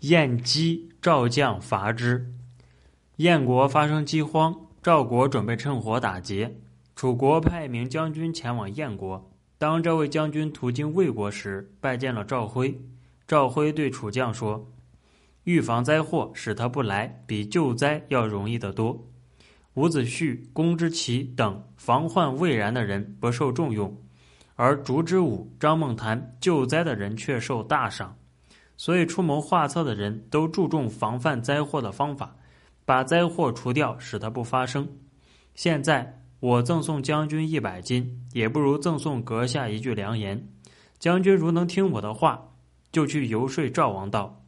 燕饥，赵将伐之。燕国发生饥荒，赵国准备趁火打劫。楚国派一名将军前往燕国。当这位将军途经魏国时，拜见了赵辉。赵辉对楚将说：“预防灾祸，使他不来，比救灾要容易得多。”伍子胥、公之奇等防患未然的人不受重用，而烛之武、张孟谈救灾的人却受大赏。所以，出谋划策的人都注重防范灾祸的方法，把灾祸除掉，使它不发生。现在我赠送将军一百金，也不如赠送阁下一句良言。将军如能听我的话，就去游说赵王道：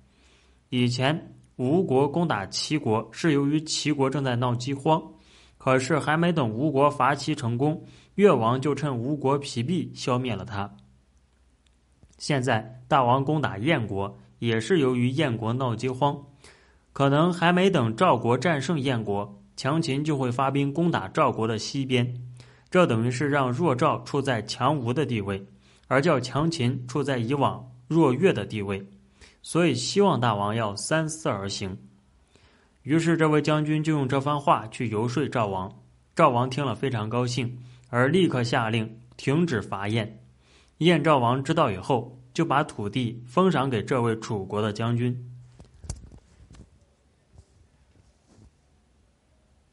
以前吴国攻打齐国，是由于齐国正在闹饥荒，可是还没等吴国伐齐成功，越王就趁吴国疲弊消灭了他。现在大王攻打燕国，也是由于燕国闹饥荒，可能还没等赵国战胜燕国，强秦就会发兵攻打赵国的西边，这等于是让弱赵处在强吴的地位，而叫强秦处在以往弱越的地位，所以希望大王要三思而行。于是这位将军就用这番话去游说赵王，赵王听了非常高兴，而立刻下令停止伐燕。燕赵王知道以后，就把土地封赏给这位楚国的将军。